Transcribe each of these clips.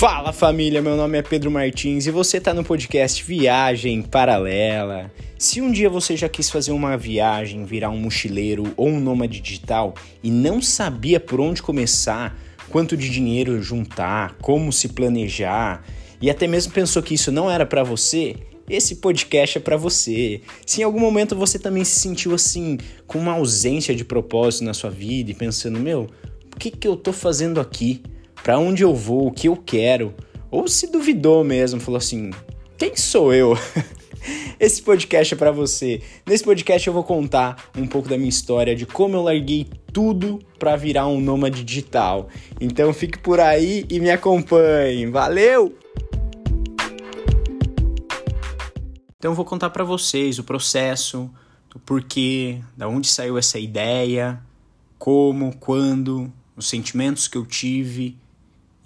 Fala família, meu nome é Pedro Martins e você está no podcast Viagem Paralela. Se um dia você já quis fazer uma viagem, virar um mochileiro ou um nômade digital e não sabia por onde começar, quanto de dinheiro juntar, como se planejar e até mesmo pensou que isso não era para você, esse podcast é para você. Se em algum momento você também se sentiu assim, com uma ausência de propósito na sua vida e pensando, meu, o que, que eu tô fazendo aqui? Para onde eu vou? O que eu quero? Ou se duvidou mesmo, falou assim: quem sou eu? Esse podcast é para você. Nesse podcast eu vou contar um pouco da minha história, de como eu larguei tudo para virar um nômade digital. Então fique por aí e me acompanhe. Valeu! Então eu vou contar para vocês o processo, o porquê, da onde saiu essa ideia, como, quando, os sentimentos que eu tive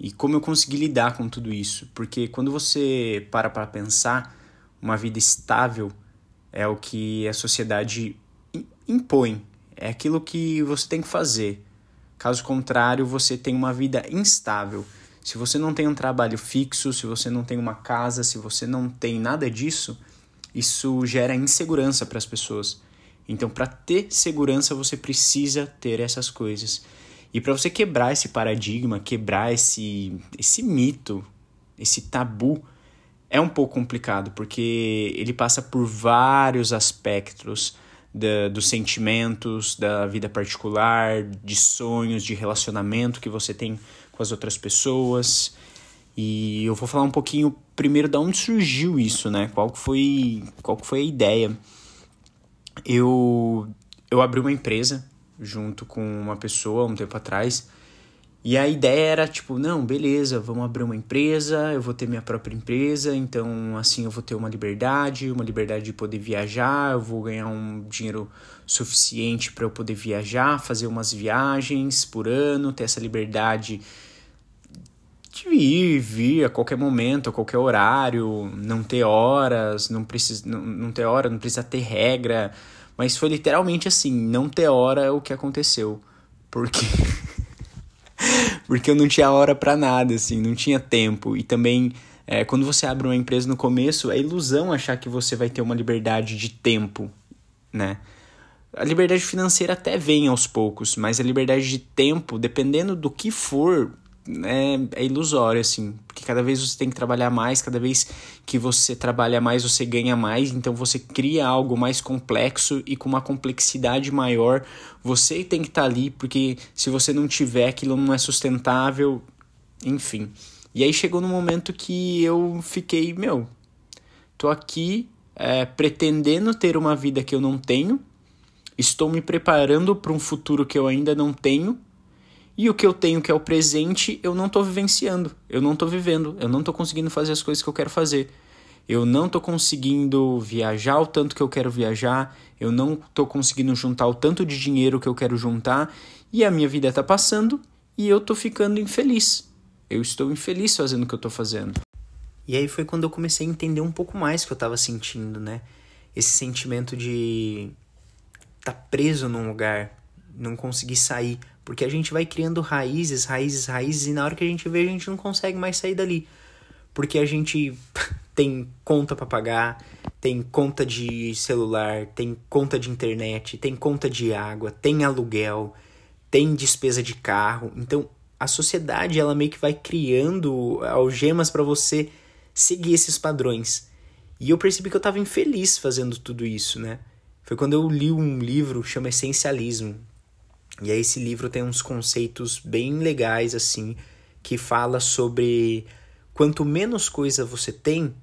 e como eu consegui lidar com tudo isso. Porque quando você para para pensar, uma vida estável é o que a sociedade impõe, é aquilo que você tem que fazer. Caso contrário, você tem uma vida instável. Se você não tem um trabalho fixo, se você não tem uma casa, se você não tem nada disso, isso gera insegurança para as pessoas. Então, para ter segurança, você precisa ter essas coisas. E para você quebrar esse paradigma, quebrar esse, esse mito, esse tabu, é um pouco complicado, porque ele passa por vários aspectos da, dos sentimentos, da vida particular, de sonhos, de relacionamento que você tem com as outras pessoas. E eu vou falar um pouquinho primeiro de onde surgiu isso, né? Qual foi, qual foi a ideia. Eu, eu abri uma empresa junto com uma pessoa um tempo atrás. E a ideia era tipo, não, beleza, vamos abrir uma empresa, eu vou ter minha própria empresa, então assim eu vou ter uma liberdade, uma liberdade de poder viajar, eu vou ganhar um dinheiro suficiente para eu poder viajar, fazer umas viagens por ano, ter essa liberdade de ir, vir a qualquer momento, a qualquer horário, não ter horas, não precisa não, não ter hora, não precisa ter regra, mas foi literalmente assim, não ter hora o que aconteceu. Porque porque eu não tinha hora para nada, assim, não tinha tempo. E também, é, quando você abre uma empresa no começo, é ilusão achar que você vai ter uma liberdade de tempo, né? A liberdade financeira até vem aos poucos, mas a liberdade de tempo, dependendo do que for, é, é ilusório, assim, cada vez você tem que trabalhar mais, cada vez que você trabalha mais, você ganha mais, então você cria algo mais complexo e com uma complexidade maior. Você tem que estar tá ali, porque se você não tiver, aquilo não é sustentável, enfim. E aí chegou no momento que eu fiquei, meu, tô aqui é, pretendendo ter uma vida que eu não tenho, estou me preparando para um futuro que eu ainda não tenho e o que eu tenho, que é o presente, eu não estou vivenciando, eu não estou vivendo, eu não estou conseguindo fazer as coisas que eu quero fazer. Eu não estou conseguindo viajar o tanto que eu quero viajar, eu não estou conseguindo juntar o tanto de dinheiro que eu quero juntar, e a minha vida está passando e eu estou ficando infeliz. Eu estou infeliz fazendo o que eu estou fazendo. E aí foi quando eu comecei a entender um pouco mais o que eu estava sentindo, né? Esse sentimento de estar tá preso num lugar, não conseguir sair, porque a gente vai criando raízes, raízes, raízes, e na hora que a gente vê, a gente não consegue mais sair dali. Porque a gente tem conta para pagar, tem conta de celular, tem conta de internet, tem conta de água, tem aluguel, tem despesa de carro. Então, a sociedade ela meio que vai criando algemas para você seguir esses padrões. E eu percebi que eu estava infeliz fazendo tudo isso, né? Foi quando eu li um livro chama Essencialismo, e aí esse livro tem uns conceitos bem legais assim, que fala sobre quanto menos coisa você tem,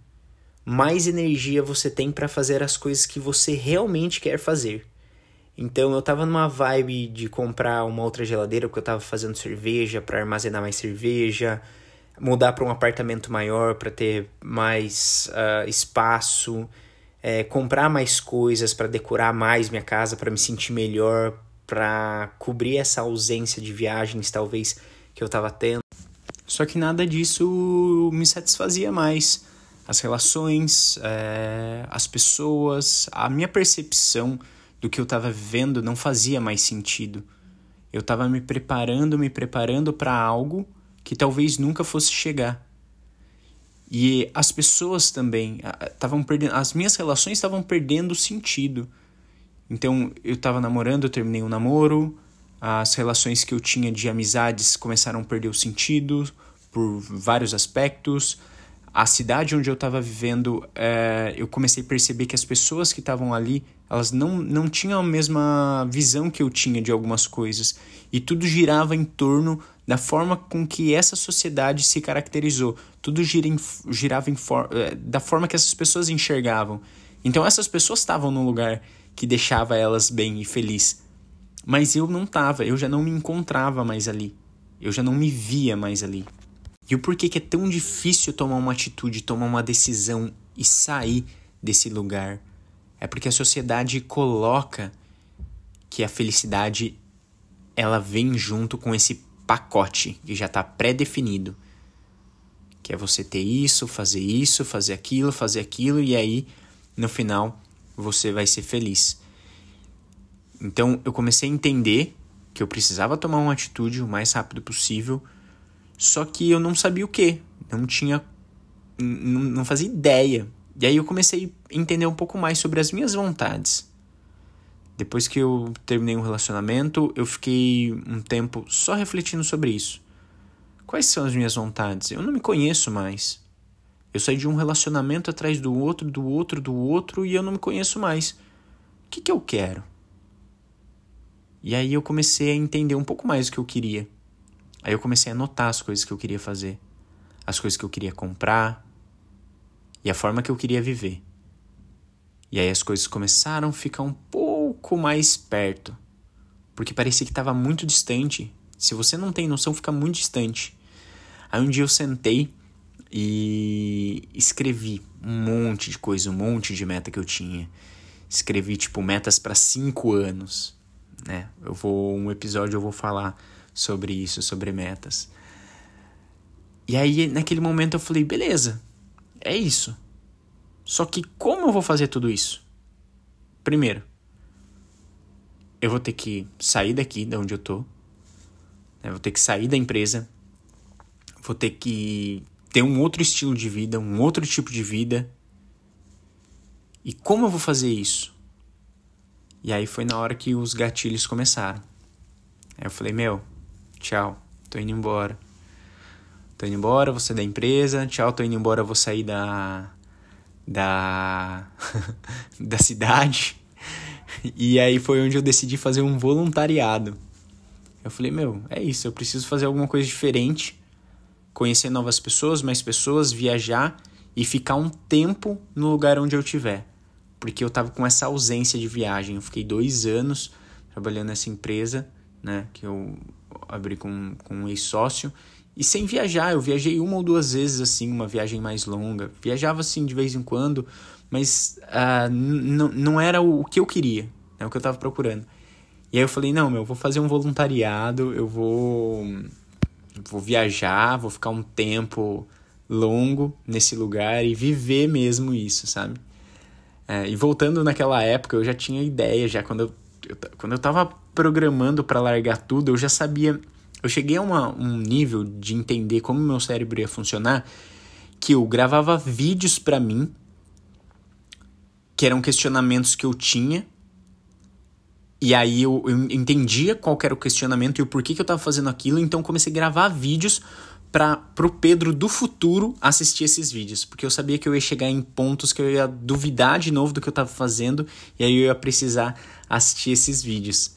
mais energia você tem para fazer as coisas que você realmente quer fazer. Então eu tava numa vibe de comprar uma outra geladeira porque eu tava fazendo cerveja para armazenar mais cerveja, mudar para um apartamento maior para ter mais uh, espaço, é, comprar mais coisas para decorar mais minha casa para me sentir melhor, para cobrir essa ausência de viagens, talvez, que eu estava tendo. Só que nada disso me satisfazia mais. As relações, é, as pessoas, a minha percepção do que eu estava vivendo não fazia mais sentido. Eu estava me preparando, me preparando para algo que talvez nunca fosse chegar. E as pessoas também estavam perdendo, as minhas relações estavam perdendo sentido. Então, eu estava namorando, eu terminei um namoro, as relações que eu tinha de amizades começaram a perder o sentido por vários aspectos. A cidade onde eu estava vivendo, é, eu comecei a perceber que as pessoas que estavam ali, elas não, não tinham a mesma visão que eu tinha de algumas coisas. E tudo girava em torno da forma com que essa sociedade se caracterizou. Tudo gira em, girava em for, eh, da forma que essas pessoas enxergavam. Então essas pessoas estavam num lugar que deixava elas bem e feliz. Mas eu não estava, eu já não me encontrava mais ali. Eu já não me via mais ali. E o porquê que é tão difícil tomar uma atitude, tomar uma decisão e sair desse lugar? É porque a sociedade coloca que a felicidade ela vem junto com esse pacote que já está pré-definido. Que é você ter isso, fazer isso, fazer aquilo, fazer aquilo, e aí no final você vai ser feliz. Então eu comecei a entender que eu precisava tomar uma atitude o mais rápido possível, só que eu não sabia o que, não tinha, não, fazia ideia. E aí eu comecei a entender um pouco mais sobre as minhas vontades. Depois que eu terminei um relacionamento, eu fiquei um tempo só refletindo sobre isso. Quais são as minhas vontades? Eu não me conheço mais. Eu saí de um relacionamento atrás do outro, do outro, do outro e eu não me conheço mais. O que, que eu quero? E aí eu comecei a entender um pouco mais o que eu queria. Aí eu comecei a notar as coisas que eu queria fazer, as coisas que eu queria comprar e a forma que eu queria viver. E aí as coisas começaram a ficar um pouco mais perto, porque parecia que estava muito distante. Se você não tem noção, fica muito distante. Aí um dia eu sentei e escrevi um monte de coisa, um monte de meta que eu tinha. Escrevi tipo metas para cinco anos, né? Eu vou um episódio eu vou falar sobre isso, sobre metas. E aí naquele momento eu falei, beleza, é isso. Só que como eu vou fazer tudo isso? Primeiro, eu vou ter que sair daqui, de onde eu tô. Né? Vou ter que sair da empresa. Vou ter que ter um outro estilo de vida, um outro tipo de vida. E como eu vou fazer isso? E aí foi na hora que os gatilhos começaram. Aí eu falei, meu, tchau, tô indo embora. Tô indo embora, vou sair da empresa, tchau, tô indo embora, vou sair da. da. da cidade. E aí foi onde eu decidi fazer um voluntariado. Eu falei, meu, é isso, eu preciso fazer alguma coisa diferente, conhecer novas pessoas, mais pessoas, viajar e ficar um tempo no lugar onde eu estiver. Porque eu tava com essa ausência de viagem. Eu fiquei dois anos trabalhando nessa empresa, né, que eu abri com, com um ex-sócio. E sem viajar, eu viajei uma ou duas vezes, assim, uma viagem mais longa. Viajava, assim, de vez em quando, mas uh, não era o que eu queria, é o que eu estava procurando. E aí eu falei, não, meu, vou fazer um voluntariado, eu vou, vou viajar, vou ficar um tempo longo nesse lugar e viver mesmo isso, sabe? É, e voltando naquela época, eu já tinha ideia, já quando eu, eu quando eu tava programando para largar tudo, eu já sabia, eu cheguei a uma, um nível de entender como meu cérebro ia funcionar, que eu gravava vídeos para mim que eram questionamentos que eu tinha. E aí eu, eu entendia qual era o questionamento e o porquê que eu estava fazendo aquilo, então comecei a gravar vídeos para pro Pedro do futuro assistir esses vídeos, porque eu sabia que eu ia chegar em pontos que eu ia duvidar de novo do que eu estava fazendo e aí eu ia precisar assistir esses vídeos.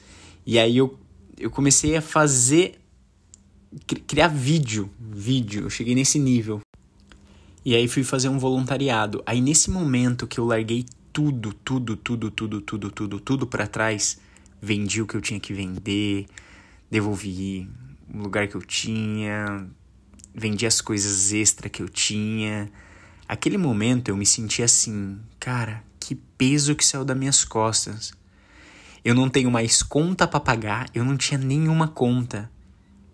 E aí eu, eu comecei a fazer criar vídeo, vídeo, eu cheguei nesse nível. E aí fui fazer um voluntariado. Aí nesse momento que eu larguei tudo, tudo, tudo, tudo, tudo, tudo, tudo para trás, vendi o que eu tinha que vender, devolvi o lugar que eu tinha, vendi as coisas extra que eu tinha. Aquele momento eu me senti assim, cara, que peso que saiu das minhas costas. Eu não tenho mais conta para pagar, eu não tinha nenhuma conta.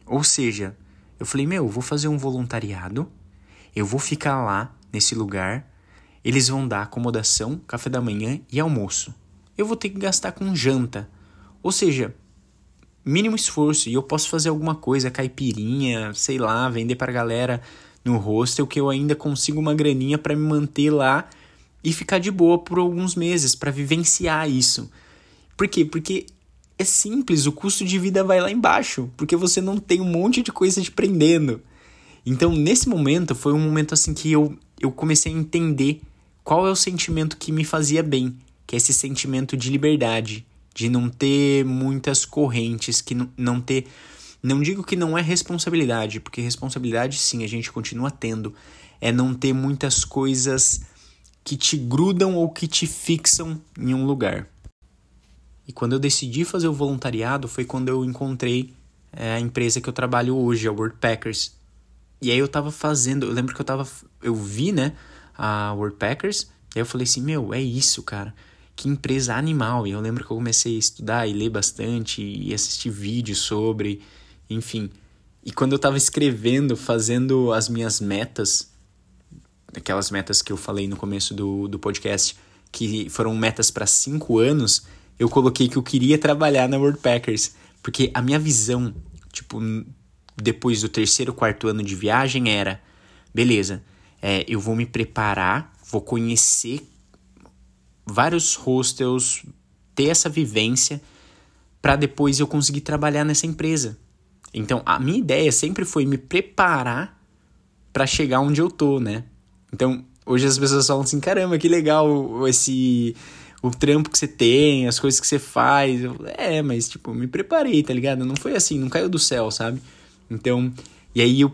Ou seja, eu falei, meu, eu vou fazer um voluntariado, eu vou ficar lá nesse lugar eles vão dar acomodação, café da manhã e almoço. Eu vou ter que gastar com janta. Ou seja, mínimo esforço e eu posso fazer alguma coisa, caipirinha, sei lá, vender para galera no hostel que eu ainda consigo uma graninha para me manter lá e ficar de boa por alguns meses para vivenciar isso. Por quê? Porque é simples, o custo de vida vai lá embaixo, porque você não tem um monte de coisa te prendendo. Então, nesse momento, foi um momento assim que eu, eu comecei a entender qual é o sentimento que me fazia bem, que é esse sentimento de liberdade, de não ter muitas correntes, que não ter. Não digo que não é responsabilidade, porque responsabilidade sim a gente continua tendo. É não ter muitas coisas que te grudam ou que te fixam em um lugar. E quando eu decidi fazer o voluntariado foi quando eu encontrei é, a empresa que eu trabalho hoje, a Packers. E aí eu tava fazendo, eu lembro que eu tava, eu vi, né, a Packers, e aí eu falei assim, meu, é isso, cara que empresa animal. E eu lembro que eu comecei a estudar e ler bastante e assistir vídeos sobre, enfim. E quando eu estava escrevendo, fazendo as minhas metas, aquelas metas que eu falei no começo do, do podcast, que foram metas para cinco anos, eu coloquei que eu queria trabalhar na World Packers. Porque a minha visão, tipo, depois do terceiro, quarto ano de viagem era: beleza, é, eu vou me preparar, vou conhecer vários hostels, ter essa vivência para depois eu conseguir trabalhar nessa empresa. Então, a minha ideia sempre foi me preparar para chegar onde eu tô, né? Então, hoje as pessoas falam assim: "Caramba, que legal esse o trampo que você tem, as coisas que você faz". Eu, é, mas tipo, me preparei, tá ligado? Não foi assim, não caiu do céu, sabe? Então, e aí eu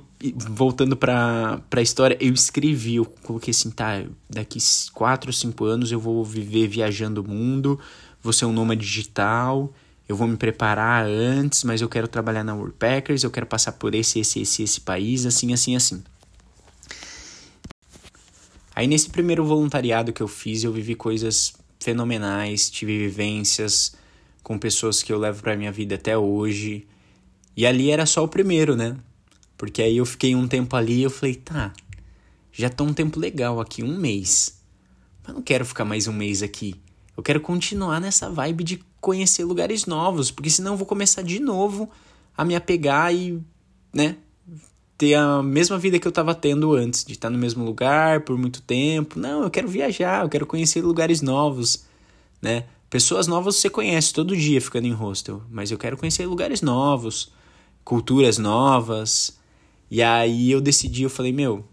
voltando para a história, eu escrevi, eu coloquei assim, tá, daqui 4 ou 5 anos eu vou viver viajando o mundo, vou ser um nômade digital, eu vou me preparar antes, mas eu quero trabalhar na Worldpackers, eu quero passar por esse, esse, esse, esse país, assim, assim, assim. Aí nesse primeiro voluntariado que eu fiz, eu vivi coisas fenomenais, tive vivências com pessoas que eu levo para minha vida até hoje. E ali era só o primeiro, né? Porque aí eu fiquei um tempo ali e eu falei, tá, já tô um tempo legal aqui, um mês. Mas não quero ficar mais um mês aqui. Eu quero continuar nessa vibe de conhecer lugares novos, porque senão eu vou começar de novo a me apegar e, né, ter a mesma vida que eu tava tendo antes, de estar no mesmo lugar por muito tempo. Não, eu quero viajar, eu quero conhecer lugares novos, né? Pessoas novas você conhece todo dia ficando em hostel, mas eu quero conhecer lugares novos, culturas novas, e aí eu decidi, eu falei, meu,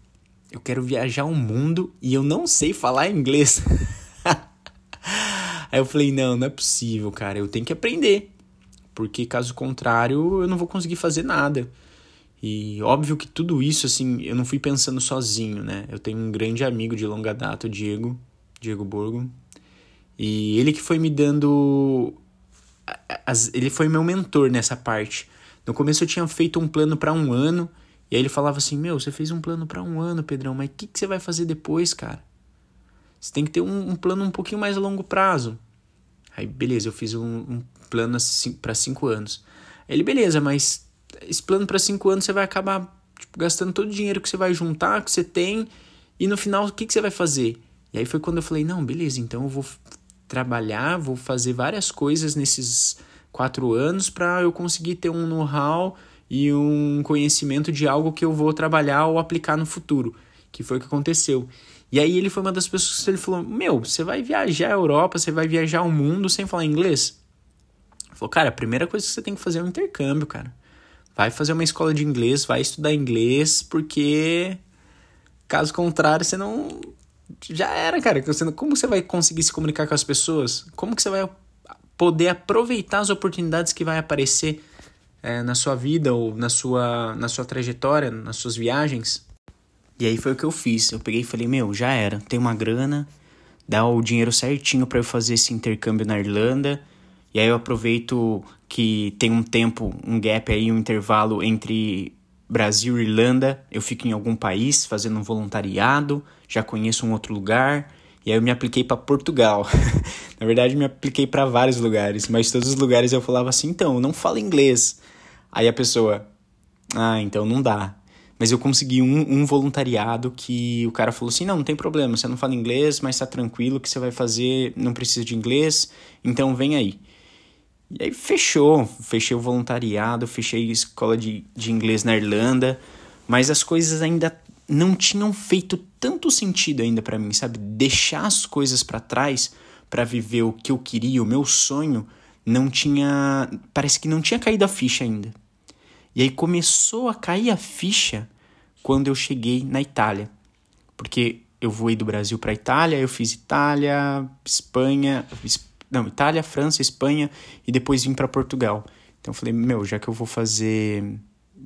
eu quero viajar o mundo e eu não sei falar inglês. aí eu falei, não, não é possível, cara, eu tenho que aprender. Porque caso contrário, eu não vou conseguir fazer nada. E óbvio que tudo isso, assim, eu não fui pensando sozinho, né? Eu tenho um grande amigo de longa data, o Diego, Diego Borgo. E ele que foi me dando. Ele foi meu mentor nessa parte. No começo eu tinha feito um plano para um ano e aí ele falava assim: Meu, você fez um plano para um ano, Pedrão, mas o que, que você vai fazer depois, cara? Você tem que ter um, um plano um pouquinho mais a longo prazo. Aí, beleza, eu fiz um, um plano para cinco anos. Aí ele, beleza, mas esse plano para cinco anos você vai acabar tipo, gastando todo o dinheiro que você vai juntar, que você tem, e no final o que, que você vai fazer? E aí foi quando eu falei: Não, beleza, então eu vou trabalhar, vou fazer várias coisas nesses quatro anos para eu conseguir ter um know-how e um conhecimento de algo que eu vou trabalhar ou aplicar no futuro, que foi o que aconteceu. E aí ele foi uma das pessoas que ele falou: Meu, você vai viajar a Europa, você vai viajar o mundo sem falar inglês? Ele falou, cara, a primeira coisa que você tem que fazer é um intercâmbio, cara. Vai fazer uma escola de inglês, vai estudar inglês, porque caso contrário, você não. Já era, cara. Como você vai conseguir se comunicar com as pessoas? Como que você vai poder aproveitar as oportunidades que vai aparecer é, na sua vida ou na sua, na sua trajetória, nas suas viagens. E aí foi o que eu fiz. Eu peguei e falei: Meu, já era. Tem uma grana, dá o dinheiro certinho para eu fazer esse intercâmbio na Irlanda. E aí eu aproveito que tem um tempo, um gap aí, um intervalo entre Brasil e Irlanda. Eu fico em algum país fazendo um voluntariado, já conheço um outro lugar. E aí eu me apliquei para Portugal. Na verdade, me apliquei para vários lugares, mas todos os lugares eu falava assim: então, não falo inglês. Aí a pessoa, ah, então não dá. Mas eu consegui um, um voluntariado que o cara falou assim: não, não tem problema, você não fala inglês, mas tá tranquilo que você vai fazer, não precisa de inglês, então vem aí. E aí fechou, fechei o voluntariado, fechei a escola de, de inglês na Irlanda, mas as coisas ainda não tinham feito tanto sentido ainda para mim, sabe? Deixar as coisas para trás para viver o que eu queria, o meu sonho, não tinha, parece que não tinha caído a ficha ainda. E aí começou a cair a ficha quando eu cheguei na Itália. Porque eu voei do Brasil para Itália, eu fiz Itália, Espanha, não, Itália, França, Espanha e depois vim para Portugal. Então eu falei, meu, já que eu vou fazer,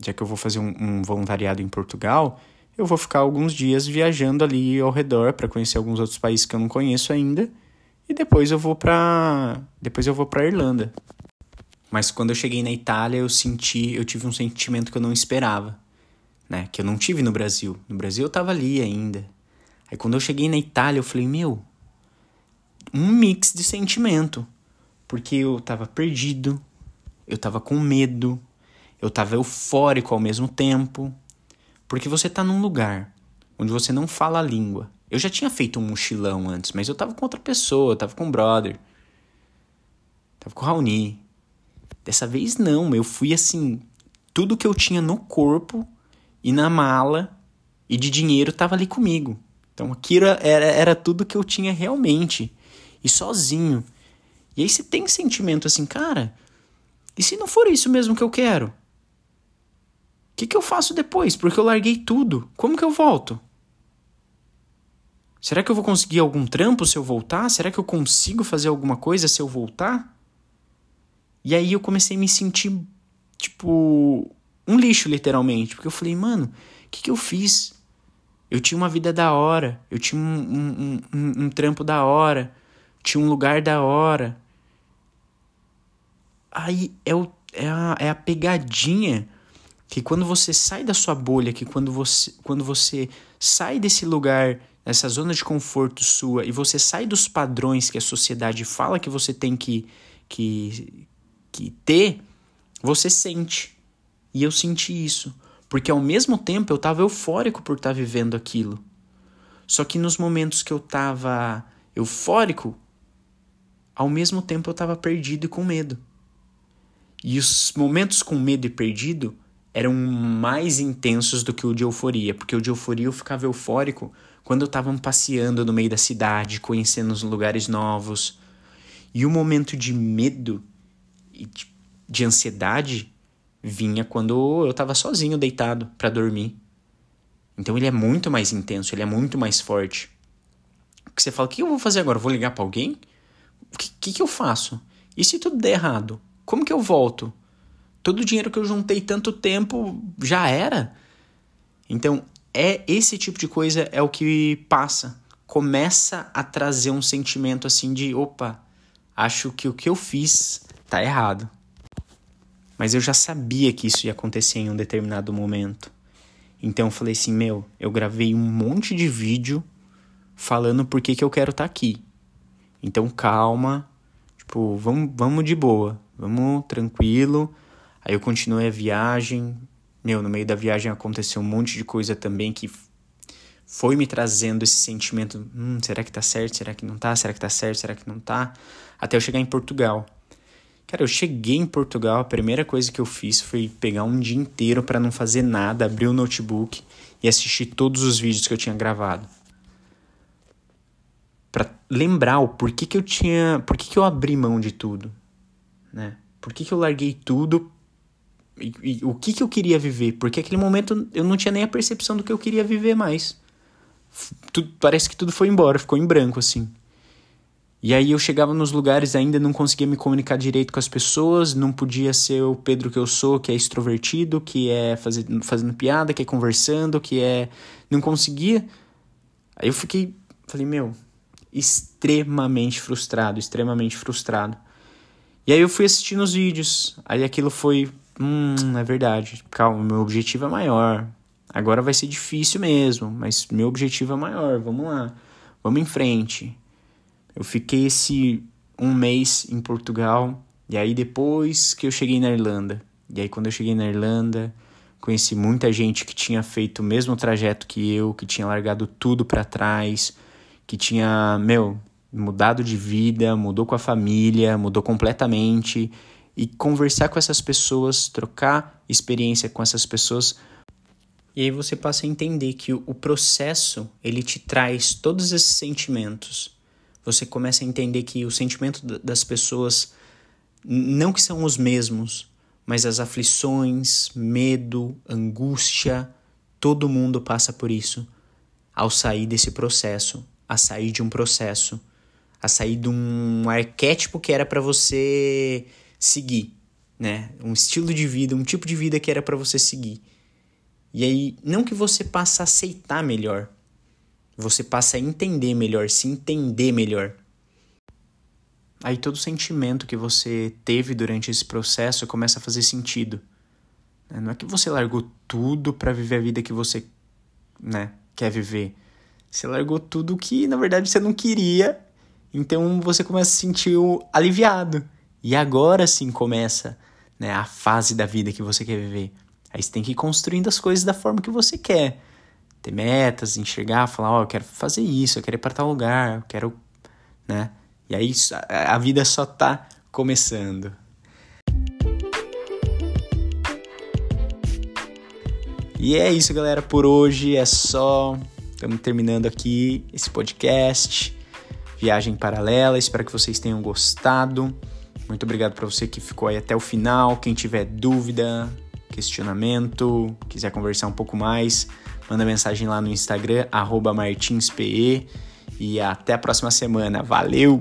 já que eu vou fazer um, um voluntariado em Portugal, eu vou ficar alguns dias viajando ali ao redor para conhecer alguns outros países que eu não conheço ainda e depois eu vou para depois eu vou para Irlanda. Mas quando eu cheguei na Itália, eu senti, eu tive um sentimento que eu não esperava, né? Que eu não tive no Brasil. No Brasil eu tava ali ainda. Aí quando eu cheguei na Itália, eu falei, meu, um mix de sentimento, porque eu tava perdido, eu tava com medo, eu tava eufórico ao mesmo tempo, porque você tá num lugar onde você não fala a língua. Eu já tinha feito um mochilão antes, mas eu tava com outra pessoa, eu tava com o brother. Tava com o Raoni. Dessa vez não, eu fui assim, tudo que eu tinha no corpo e na mala e de dinheiro tava ali comigo. Então aquilo era, era tudo que eu tinha realmente. E sozinho. E aí você tem sentimento assim, cara, e se não for isso mesmo que eu quero? que, que eu faço depois? Porque eu larguei tudo. Como que eu volto? Será que eu vou conseguir algum trampo se eu voltar? Será que eu consigo fazer alguma coisa se eu voltar? E aí eu comecei a me sentir, tipo, um lixo, literalmente. Porque eu falei, mano, o que, que eu fiz? Eu tinha uma vida da hora, eu tinha um, um, um, um trampo da hora, tinha um lugar da hora. Aí é, o, é, a, é a pegadinha que quando você sai da sua bolha, que quando você, quando você sai desse lugar, dessa zona de conforto sua, e você sai dos padrões que a sociedade fala que você tem que, que, ter, você sente. E eu senti isso. Porque ao mesmo tempo eu estava eufórico por estar tá vivendo aquilo. Só que nos momentos que eu estava eufórico, ao mesmo tempo eu estava perdido e com medo. E os momentos com medo e perdido eram mais intensos do que o de euforia, porque o de euforia eu ficava eufórico quando eu estava passeando no meio da cidade, conhecendo os lugares novos. E o momento de medo de ansiedade vinha quando eu estava sozinho deitado para dormir. Então ele é muito mais intenso, ele é muito mais forte. Que você fala, o que eu vou fazer agora? vou ligar para alguém? O que, que, que eu faço? E se tudo der errado? Como que eu volto? todo o dinheiro que eu juntei tanto tempo já era. Então, é esse tipo de coisa é o que passa, começa a trazer um sentimento assim de, opa, acho que o que eu fiz tá errado. Mas eu já sabia que isso ia acontecer em um determinado momento. Então eu falei assim, meu, eu gravei um monte de vídeo falando por que, que eu quero estar tá aqui. Então calma, tipo, vamos, vamos de boa, vamos tranquilo Aí eu continuei a viagem. Meu, no meio da viagem aconteceu um monte de coisa também que foi me trazendo esse sentimento: hum, será que tá certo? Será que não tá? Será que tá certo? Será que não tá? Até eu chegar em Portugal. Cara, eu cheguei em Portugal, a primeira coisa que eu fiz foi pegar um dia inteiro para não fazer nada, abrir o notebook e assistir todos os vídeos que eu tinha gravado. Para lembrar o porquê que eu tinha, por que eu abri mão de tudo, né? Por que, eu larguei tudo e, e, o que, que eu queria viver, porque aquele momento eu não tinha nem a percepção do que eu queria viver mais. Tudo, parece que tudo foi embora, ficou em branco assim. E aí eu chegava nos lugares ainda não conseguia me comunicar direito com as pessoas, não podia ser o Pedro que eu sou, que é extrovertido, que é fazer, fazendo piada, que é conversando, que é não conseguia. Aí eu fiquei, falei, meu, extremamente frustrado, extremamente frustrado. E aí eu fui assistindo os vídeos, aí aquilo foi Hum, é verdade. Calma, meu objetivo é maior. Agora vai ser difícil mesmo, mas meu objetivo é maior. Vamos lá. Vamos em frente. Eu fiquei esse um mês em Portugal. E aí depois que eu cheguei na Irlanda. E aí quando eu cheguei na Irlanda, conheci muita gente que tinha feito o mesmo trajeto que eu, que tinha largado tudo para trás, que tinha, meu, mudado de vida, mudou com a família, mudou completamente e conversar com essas pessoas, trocar experiência com essas pessoas, E aí você passa a entender que o processo, ele te traz todos esses sentimentos. Você começa a entender que o sentimento das pessoas não que são os mesmos, mas as aflições, medo, angústia, todo mundo passa por isso ao sair desse processo, a sair de um processo, a sair de um arquétipo que era para você seguir, né? Um estilo de vida, um tipo de vida que era para você seguir. E aí, não que você passe a aceitar melhor, você passa a entender melhor, se entender melhor. Aí todo sentimento que você teve durante esse processo começa a fazer sentido. Né? Não é que você largou tudo para viver a vida que você né, quer viver. Você largou tudo que na verdade você não queria, então você começa a se sentir aliviado. E agora sim começa né, a fase da vida que você quer viver. Aí você tem que ir construindo as coisas da forma que você quer. Ter metas, enxergar, falar, ó, oh, eu quero fazer isso, eu quero ir para tal lugar, eu quero, né? E aí a vida só tá começando. E é isso, galera, por hoje é só. Estamos terminando aqui esse podcast. Viagem paralela. Espero que vocês tenham gostado. Muito obrigado para você que ficou aí até o final. Quem tiver dúvida, questionamento, quiser conversar um pouco mais, manda mensagem lá no Instagram, martinspe. E até a próxima semana. Valeu!